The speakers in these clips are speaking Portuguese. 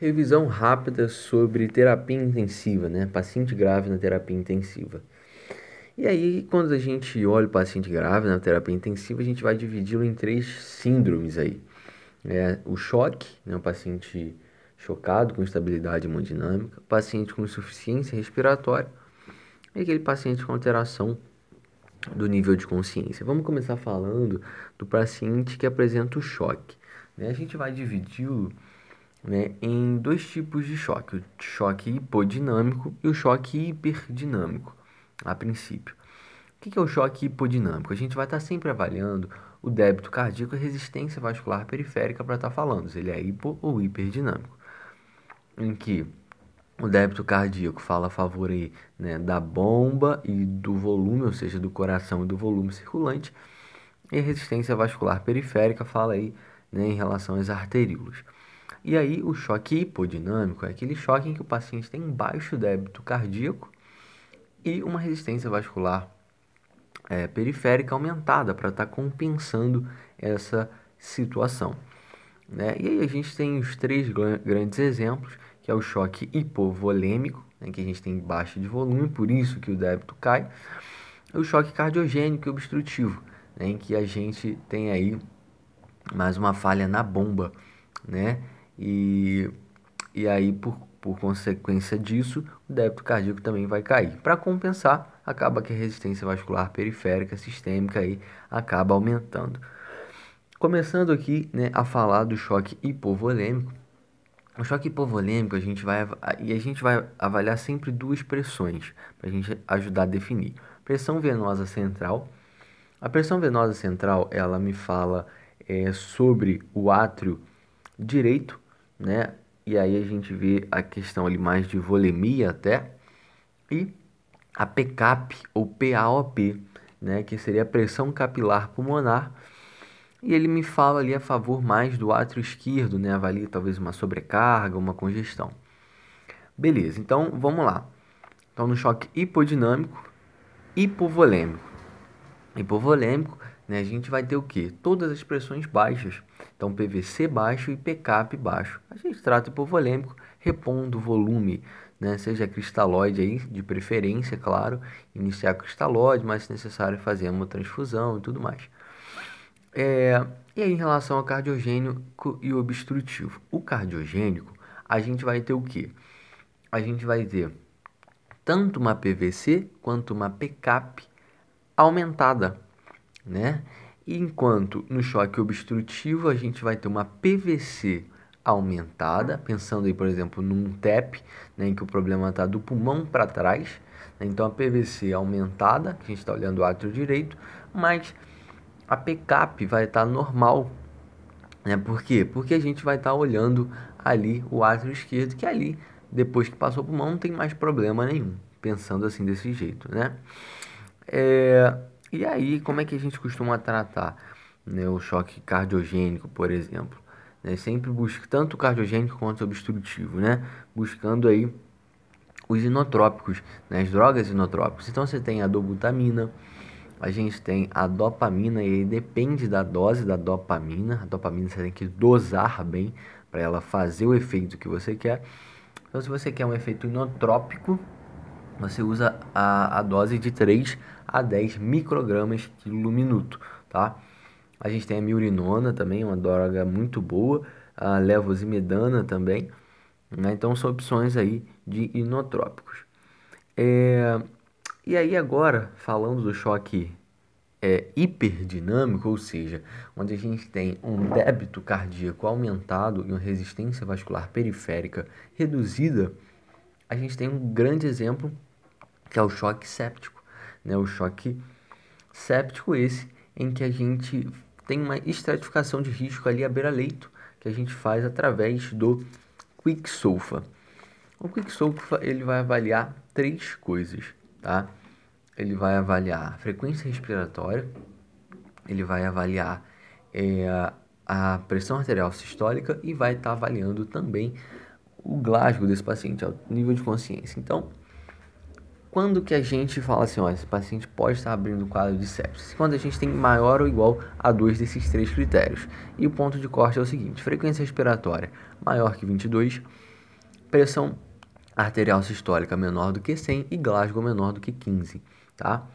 Revisão rápida sobre terapia intensiva, né? Paciente grave na terapia intensiva. E aí, quando a gente olha o paciente grave na terapia intensiva, a gente vai dividi-lo em três síndromes aí. É, o choque, né? o paciente chocado com estabilidade hemodinâmica, paciente com insuficiência respiratória e aquele paciente com alteração do nível de consciência. Vamos começar falando do paciente que apresenta o choque. Né? A gente vai dividi-lo né, em dois tipos de choque: o choque hipodinâmico e o choque hiperdinâmico, a princípio. O que é o choque hipodinâmico? A gente vai estar sempre avaliando o débito cardíaco e resistência vascular periférica para estar falando se ele é hipo ou hiperdinâmico. Em que o débito cardíaco fala a favor aí, né, da bomba e do volume, ou seja, do coração e do volume circulante, e a resistência vascular periférica fala aí né, em relação às arteríolas. E aí, o choque hipodinâmico é aquele choque em que o paciente tem um baixo débito cardíaco e uma resistência vascular é, periférica aumentada para estar tá compensando essa situação. Né? E aí a gente tem os três grandes exemplos, que é o choque hipovolêmico, né, que a gente tem baixa de volume, por isso que o débito cai, o choque cardiogênico e obstrutivo, né, em que a gente tem aí mais uma falha na bomba, né? E, e aí, por, por consequência disso, o débito cardíaco também vai cair. Para compensar, acaba que a resistência vascular periférica sistêmica aí acaba aumentando. Começando aqui né, a falar do choque hipovolêmico. O choque hipovolêmico a gente vai e a gente vai avaliar sempre duas pressões para a gente ajudar a definir. Pressão venosa central. A pressão venosa central ela me fala é, sobre o átrio direito né? E aí a gente vê a questão ali mais de volemia até e a PCAP ou PAOP, né, que seria a pressão capilar pulmonar. E ele me fala ali a favor mais do átrio esquerdo, né? Avalia talvez uma sobrecarga, uma congestão. Beleza, então vamos lá. Então no choque hipodinâmico, hipovolêmico. Hipovolêmico né, a gente vai ter o que? Todas as pressões baixas. Então, PVC baixo e PCAP baixo. A gente trata hipovolêmico repondo volume, né, seja cristalóide aí, de preferência, claro, iniciar cristalóide, mas se necessário fazer uma transfusão e tudo mais. É, e aí, em relação ao cardiogênico e obstrutivo. O cardiogênico, a gente vai ter o que? A gente vai ter tanto uma PVC quanto uma PCAP aumentada né? Enquanto no choque obstrutivo a gente vai ter uma PVC aumentada, pensando aí, por exemplo, num TEP, né, em que o problema está do pulmão para trás. Né? Então a PVC aumentada, que a gente está olhando o átrio direito, mas a PCAP vai estar tá normal. Né? Por quê? Porque a gente vai estar tá olhando ali o átrio esquerdo, que ali, depois que passou o pulmão, não tem mais problema nenhum. Pensando assim desse jeito, né? É, e aí, como é que a gente costuma tratar né, o choque cardiogênico, por exemplo? Né, sempre busca tanto cardiogênico quanto obstrutivo, né? Buscando aí os inotrópicos, né, as drogas inotrópicas. Então você tem a dobutamina, a gente tem a dopamina e depende da dose da dopamina. A dopamina você tem que dosar bem para ela fazer o efeito que você quer. Então se você quer um efeito inotrópico, você usa a, a dose de 3 a 10 microgramas quilo minuto, tá? A gente tem a miurinona também, uma droga muito boa, a levosimedana também, né? Então são opções aí de inotrópicos. É... E aí agora, falando do choque é, hiperdinâmico, ou seja, onde a gente tem um débito cardíaco aumentado e uma resistência vascular periférica reduzida, a gente tem um grande exemplo que é o choque séptico, né? O choque séptico esse em que a gente tem uma estratificação de risco ali à beira-leito, que a gente faz através do Quicksolfa. O Quicksolfa ele vai avaliar três coisas, tá? Ele vai avaliar a frequência respiratória, ele vai avaliar é, a pressão arterial sistólica e vai estar tá avaliando também o Glasgow desse paciente, o nível de consciência. Então, quando que a gente fala assim, ó, esse paciente pode estar abrindo quadro de sepsis? Quando a gente tem maior ou igual a dois desses três critérios. E o ponto de corte é o seguinte: frequência respiratória maior que 22, pressão arterial sistólica menor do que 100 e Glasgow menor do que 15, tá?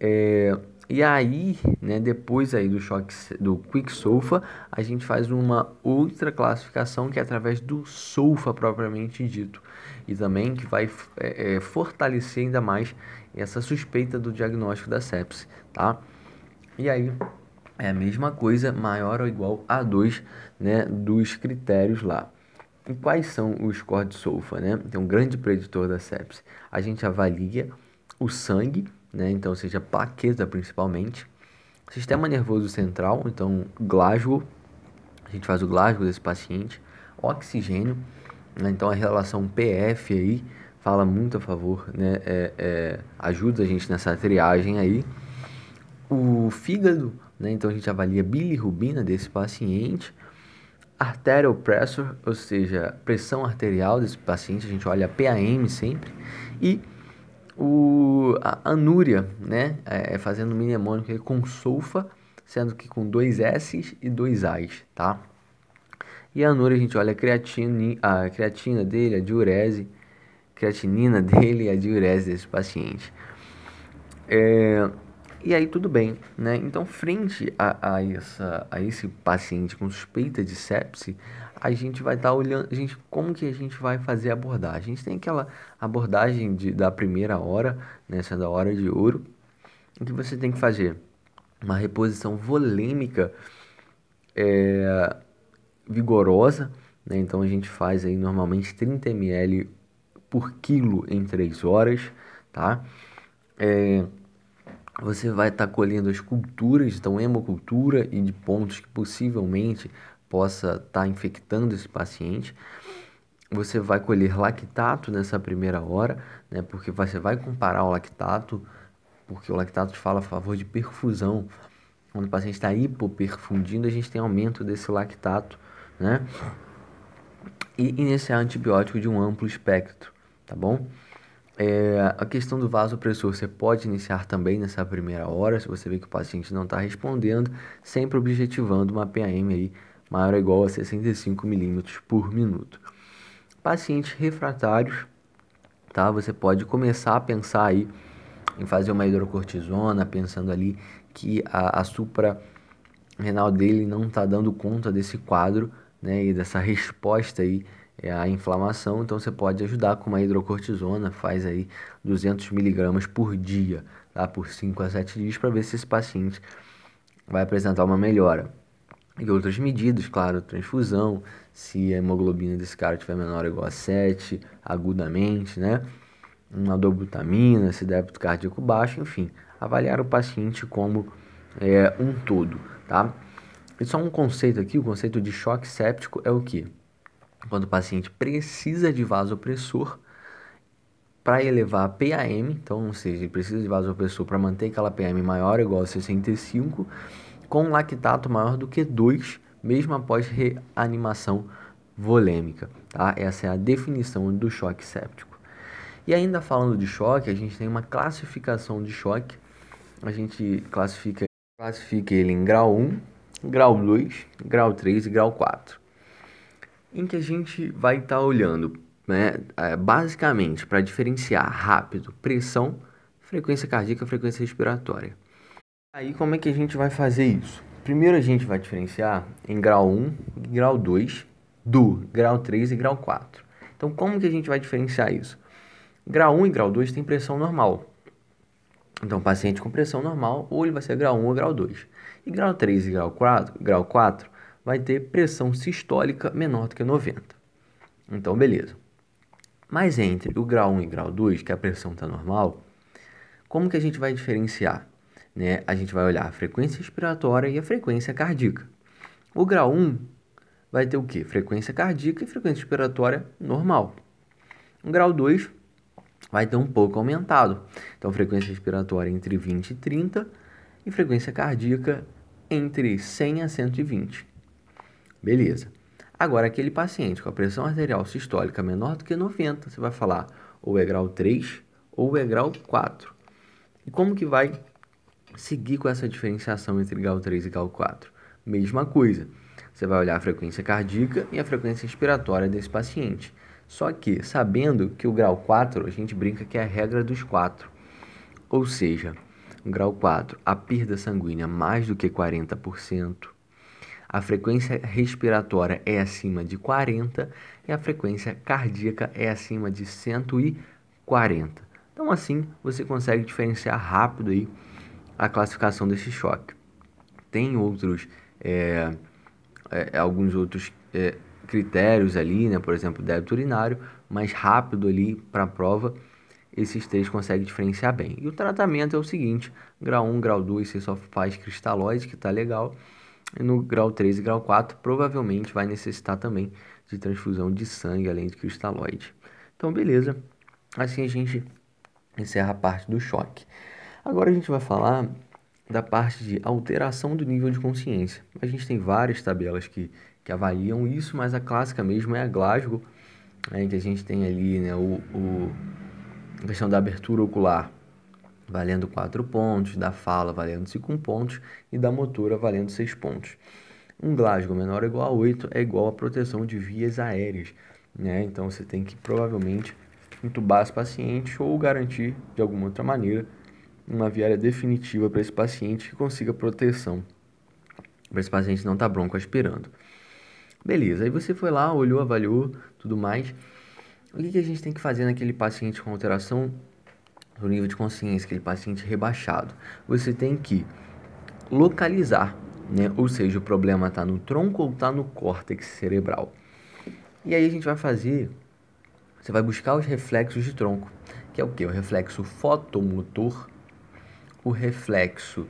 É, e aí, né, depois aí do choque do quick sulfa, a gente faz uma outra classificação que é através do sulfa propriamente dito e também que vai é, é, fortalecer ainda mais essa suspeita do diagnóstico da sepse, tá? E aí é a mesma coisa, maior ou igual a 2, né, dos critérios lá. E quais são os scores de sulfa, né? Então, um grande preditor da sepse. A gente avalia o sangue, né? Então, seja plaqueta principalmente. Sistema nervoso central, então Glasgow, a gente faz o Glasgow desse paciente. Oxigênio? Então a relação PF aí fala muito a favor, né? É, é, ajuda a gente nessa triagem aí. O fígado, né? Então a gente avalia bilirrubina desse paciente. Arterial pressure, ou seja, pressão arterial desse paciente, a gente olha PAM sempre. E o, a anúria, né? É, é fazendo mnemônico com sulfa, sendo que com dois S e dois A's, tá? E a anúria a gente olha a creatina, a creatina dele, a diurese, creatinina dele e a diurese desse paciente. É, e aí tudo bem, né? Então, frente a, a, essa, a esse paciente com suspeita de sepse, a gente vai estar tá olhando, a gente, como que a gente vai fazer a abordagem? A gente tem aquela abordagem de, da primeira hora, nessa né, da hora de ouro, em que você tem que fazer uma reposição volêmica é, vigorosa, né? Então a gente faz aí normalmente 30 ml por quilo em 3 horas, tá? É, você vai estar tá colhendo as culturas, então hemocultura e de pontos que possivelmente possa estar tá infectando esse paciente. Você vai colher lactato nessa primeira hora, né? Porque você vai comparar o lactato, porque o lactato te fala a favor de perfusão. Quando o paciente está hipoperfundindo, a gente tem aumento desse lactato né? E iniciar antibiótico de um amplo espectro, tá bom? É, a questão do vasopressor você pode iniciar também nessa primeira hora, se você vê que o paciente não está respondendo, sempre objetivando uma PAM aí maior ou igual a 65 milímetros por minuto. Pacientes refratários, tá? Você pode começar a pensar aí em fazer uma hidrocortisona, pensando ali que a, a supra renal dele não está dando conta desse quadro né, e dessa resposta aí é, à inflamação, então você pode ajudar com uma hidrocortisona, faz aí 200 miligramas por dia, tá, por 5 a 7 dias, para ver se esse paciente vai apresentar uma melhora. E outras medidas, claro, transfusão, se a hemoglobina desse cara tiver menor ou igual a 7, agudamente, né? Uma dobutamina, se débito cardíaco baixo, enfim, avaliar o paciente como é, um todo, tá? E só um conceito aqui, o conceito de choque séptico é o que? Quando o paciente precisa de vasopressor para elevar a PAM, então, ou seja, ele precisa de vasopressor para manter aquela PAM maior ou igual a 65, com lactato maior do que 2, mesmo após reanimação volêmica, tá? Essa é a definição do choque séptico. E ainda falando de choque, a gente tem uma classificação de choque. A gente classifica, classifica ele em grau 1, grau 2, grau 3 e grau 4. Em que a gente vai estar tá olhando, né, é, basicamente, para diferenciar rápido pressão, frequência cardíaca, frequência respiratória. Aí como é que a gente vai fazer isso? Primeiro a gente vai diferenciar em grau 1 e grau 2 do grau 3 e grau 4. Então como que a gente vai diferenciar isso? Grau 1 e grau 2 tem pressão normal. Então, paciente com pressão normal, ou ele vai ser grau 1 ou grau 2. E grau 3 e grau 4, grau 4 vai ter pressão sistólica menor do que 90. Então, beleza. Mas entre o grau 1 e grau 2, que a pressão está normal, como que a gente vai diferenciar? Né? A gente vai olhar a frequência respiratória e a frequência cardíaca. O grau 1 vai ter o quê? Frequência cardíaca e frequência respiratória normal. O grau 2 vai ter um pouco aumentado. Então, frequência respiratória entre 20 e 30 e frequência cardíaca entre 100 a 120. Beleza. Agora, aquele paciente com a pressão arterial sistólica menor do que 90, você vai falar ou é grau 3 ou é grau 4. E como que vai seguir com essa diferenciação entre grau 3 e grau 4? Mesma coisa. Você vai olhar a frequência cardíaca e a frequência respiratória desse paciente. Só que, sabendo que o grau 4, a gente brinca que é a regra dos 4. Ou seja, grau 4, a perda sanguínea mais do que 40%, a frequência respiratória é acima de 40 e a frequência cardíaca é acima de 140. Então, assim, você consegue diferenciar rápido aí a classificação desse choque. Tem outros, é, é, alguns outros é, critérios ali, né? Por exemplo, débito urinário, mais rápido ali para a prova, esses três conseguem diferenciar bem. E o tratamento é o seguinte: grau 1, grau 2, você só faz cristalóide, que está legal. E no grau 3 e grau 4, provavelmente vai necessitar também de transfusão de sangue, além de cristalóide. Então, beleza. Assim a gente encerra a parte do choque. Agora a gente vai falar da parte de alteração do nível de consciência. A gente tem várias tabelas que, que avaliam isso, mas a clássica mesmo é a Glasgow, né, que a gente tem ali né, o, o, questão da abertura ocular valendo 4 pontos, da fala valendo 5 pontos e da motora valendo 6 pontos. Um Glasgow menor ou igual a 8 é igual a proteção de vias aéreas, né? Então você tem que provavelmente entubar esse paciente ou garantir de alguma outra maneira uma viária definitiva para esse paciente que consiga proteção, para esse paciente não estar tá bronco aspirando. Beleza, aí você foi lá, olhou, avaliou, tudo mais. O que, que a gente tem que fazer naquele paciente com alteração do nível de consciência, aquele paciente rebaixado? Você tem que localizar, né? Ou seja, o problema está no tronco ou está no córtex cerebral. E aí a gente vai fazer, você vai buscar os reflexos de tronco, que é o que? O reflexo fotomotor o reflexo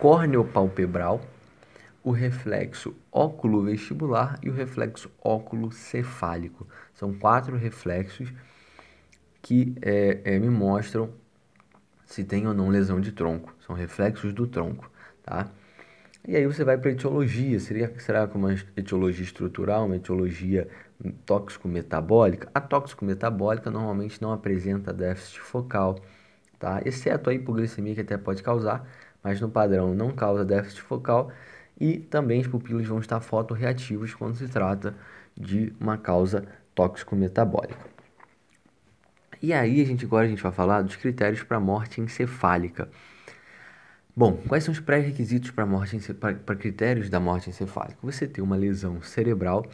córneo-palpebral, o reflexo óculo-vestibular e o reflexo óculo-cefálico. São quatro reflexos que é, é, me mostram se tem ou não lesão de tronco. São reflexos do tronco, tá? E aí você vai para etiologia. Seria, será que uma etiologia estrutural, uma etiologia tóxico-metabólica? A tóxico-metabólica normalmente não apresenta déficit focal tá? Exceto a hipoglicemia que até pode causar, mas no padrão não causa déficit focal e também as pupilas vão estar fotorreativas quando se trata de uma causa tóxico-metabólica. E aí, a gente, agora a gente vai falar dos critérios para morte encefálica. Bom, quais são os pré-requisitos para morte para critérios da morte encefálica? Você ter uma lesão cerebral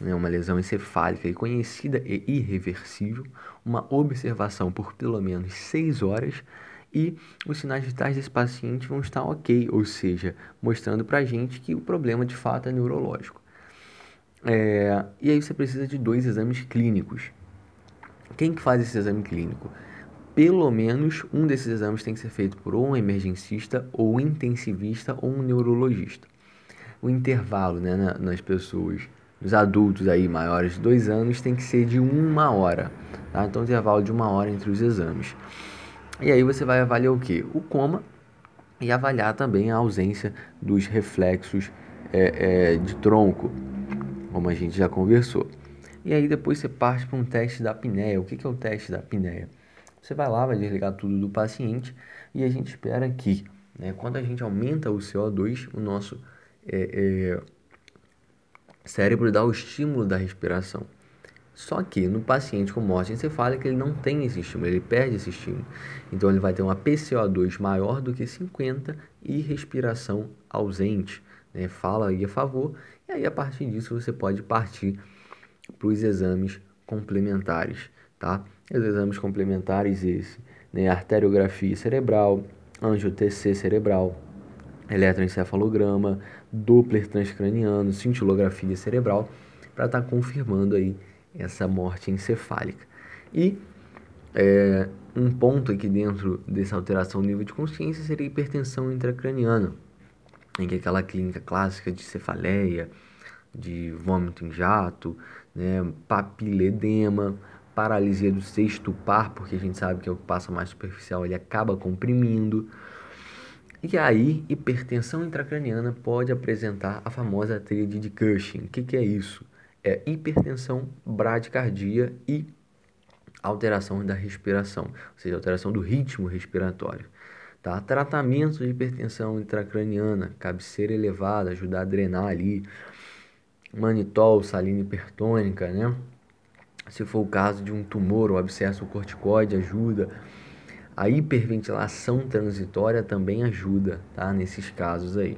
né, uma lesão encefálica e conhecida e irreversível, uma observação por pelo menos 6 horas e os sinais vitais desse paciente vão estar ok, ou seja, mostrando para a gente que o problema de fato é neurológico. É, e aí você precisa de dois exames clínicos. Quem que faz esse exame clínico? Pelo menos um desses exames tem que ser feito por um emergencista, ou um intensivista, ou um neurologista. O intervalo né, nas pessoas os adultos aí maiores de dois anos tem que ser de uma hora, tá? Então intervalo de uma hora entre os exames. E aí você vai avaliar o que? O coma e avaliar também a ausência dos reflexos é, é, de tronco, como a gente já conversou. E aí depois você parte para um teste da apneia. O que, que é o teste da apneia? Você vai lá, vai desligar tudo do paciente e a gente espera que, né, quando a gente aumenta o CO2, o nosso é, é cérebro dá o estímulo da respiração. Só que no paciente com morte encefálica ele não tem esse estímulo, ele perde esse estímulo. Então ele vai ter uma PCO2 maior do que 50 e respiração ausente. Né? Fala aí a favor, e aí a partir disso você pode partir para os exames complementares. Tá? Os exames complementares esse, né? arteriografia cerebral, angio-TC cerebral, eletroencefalograma, Doppler transcraniano, cintilografia cerebral, para estar tá confirmando aí essa morte encefálica. E é, um ponto aqui dentro dessa alteração do nível de consciência seria a hipertensão intracraniana, em que aquela clínica clássica de cefaleia, de vômito em jato, né, papiledema, paralisia do sexto par, porque a gente sabe que é o que passa mais superficial, ele acaba comprimindo, e aí, hipertensão intracraniana pode apresentar a famosa tríade de Cushing. O que, que é isso? É hipertensão, bradicardia e alteração da respiração, ou seja, alteração do ritmo respiratório. Tá? Tratamento de hipertensão intracraniana, cabeceira elevada, ajudar a drenar ali, manitol, salina hipertônica, né? Se for o caso de um tumor ou abscesso corticoide, ajuda. A hiperventilação transitória também ajuda, tá? Nesses casos aí.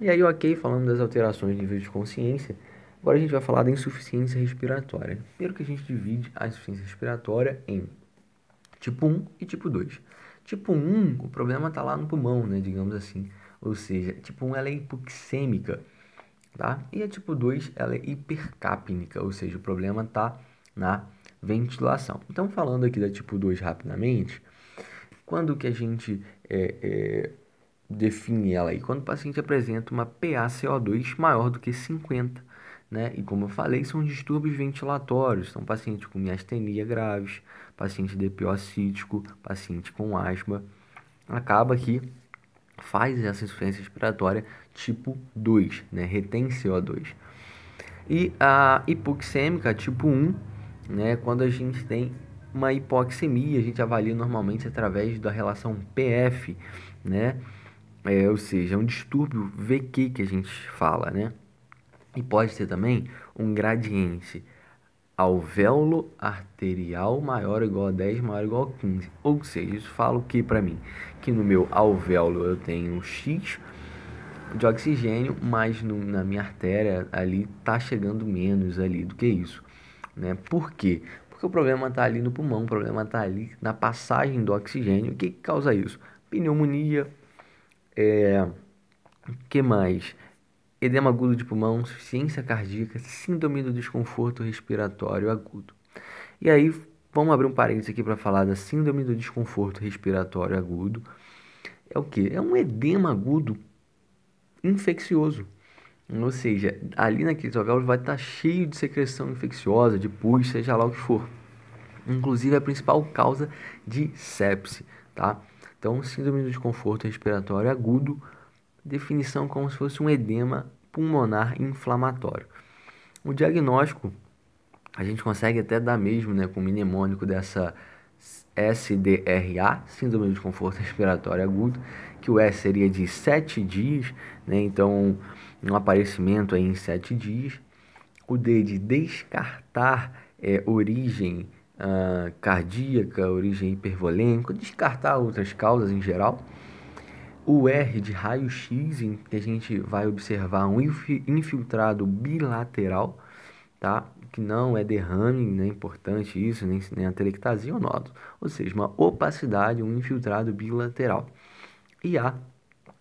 E aí, ok, falando das alterações de nível de consciência, agora a gente vai falar da insuficiência respiratória. Primeiro que a gente divide a insuficiência respiratória em tipo 1 e tipo 2. Tipo 1, o problema está lá no pulmão, né, digamos assim. Ou seja, tipo 1 ela é hipoxêmica, tá? E a tipo 2 ela é hipercapnica, ou seja, o problema está na ventilação. Então, falando aqui da tipo 2 rapidamente, quando que a gente é, é, define ela aí? Quando o paciente apresenta uma PaCO2 maior do que 50, né? E como eu falei, são distúrbios ventilatórios, são pacientes com miastenia graves, paciente depiocítico, paciente com asma. Acaba que faz essa insuficiência respiratória tipo 2, né? Retém CO2. E a hipoxêmica tipo 1, né? Quando a gente tem uma hipoxemia, a gente avalia normalmente através da relação PF, né? É, ou seja, é um distúrbio VQ que a gente fala, né? E pode ser também um gradiente alvéolo arterial maior ou igual a 10, maior ou igual a 15. Ou seja, isso fala o que para mim? Que no meu alvéolo eu tenho X de oxigênio, mas no, na minha artéria ali tá chegando menos ali do que isso. Né? Por quê? Porque o problema está ali no pulmão, o problema está ali na passagem do oxigênio. O que, que causa isso? Pneumonia, é, que mais? Edema agudo de pulmão, insuficiência cardíaca, síndrome do desconforto respiratório agudo. E aí, vamos abrir um parênteses aqui para falar da síndrome do desconforto respiratório agudo. É o que? É um edema agudo infeccioso. Ou seja, ali naquele alvéolos vai estar tá cheio de secreção infecciosa, de pus, seja lá o que for. Inclusive, é a principal causa de sepse, tá? Então, síndrome do desconforto respiratório agudo definição como se fosse um edema pulmonar inflamatório. O diagnóstico a gente consegue até dar mesmo né, com o mnemônico dessa SDRA, Síndrome de Desconforto Respiratório Agudo, que o S seria de 7 dias, né, então um aparecimento aí em 7 dias. O D de descartar é, origem uh, cardíaca, origem hipervolêmica, descartar outras causas em geral o R de raio-x, em que a gente vai observar um infiltrado bilateral, tá? Que não é derrame, nem é importante isso, nem, nem a telectasia ou nódulo. Ou seja, uma opacidade, um infiltrado bilateral. E A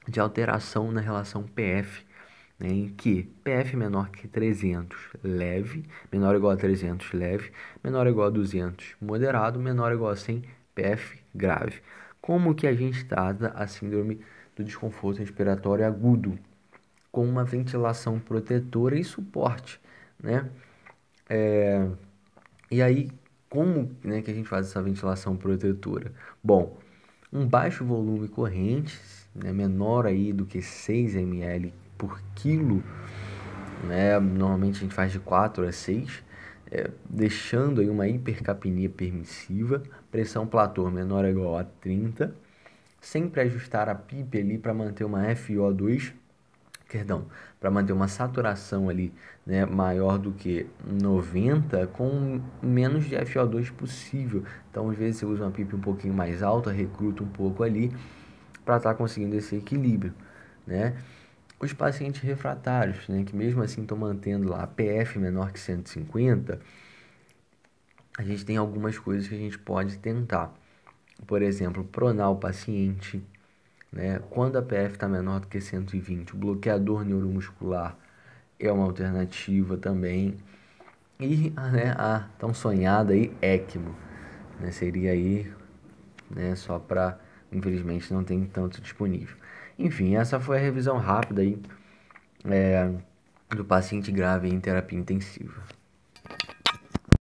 de alteração na relação PF, né, em que PF menor que 300 leve, menor ou igual a 300 leve, menor ou igual a 200 moderado, menor ou igual a 100 PF grave. Como que a gente trata a síndrome do desconforto respiratório agudo, com uma ventilação protetora e suporte, né? É, e aí, como né, que a gente faz essa ventilação protetora? Bom, um baixo volume corrente, né, menor aí do que 6 ml por quilo, né, normalmente a gente faz de 4 a 6, é, deixando aí uma hipercapnia permissiva, pressão platô menor ou igual a 30, sempre ajustar a PIP ali para manter uma FiO2, perdão, para manter uma saturação ali né, maior do que 90 com menos de FiO2 possível. Então, às vezes você usa uma PIP um pouquinho mais alta, recruta um pouco ali para estar tá conseguindo esse equilíbrio, né? Os pacientes refratários, né, que mesmo assim estão mantendo lá a PF menor que 150, a gente tem algumas coisas que a gente pode tentar por exemplo, pronar o paciente, né? Quando a PF está menor do que 120, o bloqueador neuromuscular é uma alternativa também. E né, a tão sonhada aí, ECMO, né? Seria aí, né, só para, infelizmente, não tem tanto disponível. Enfim, essa foi a revisão rápida aí é, do paciente grave em terapia intensiva.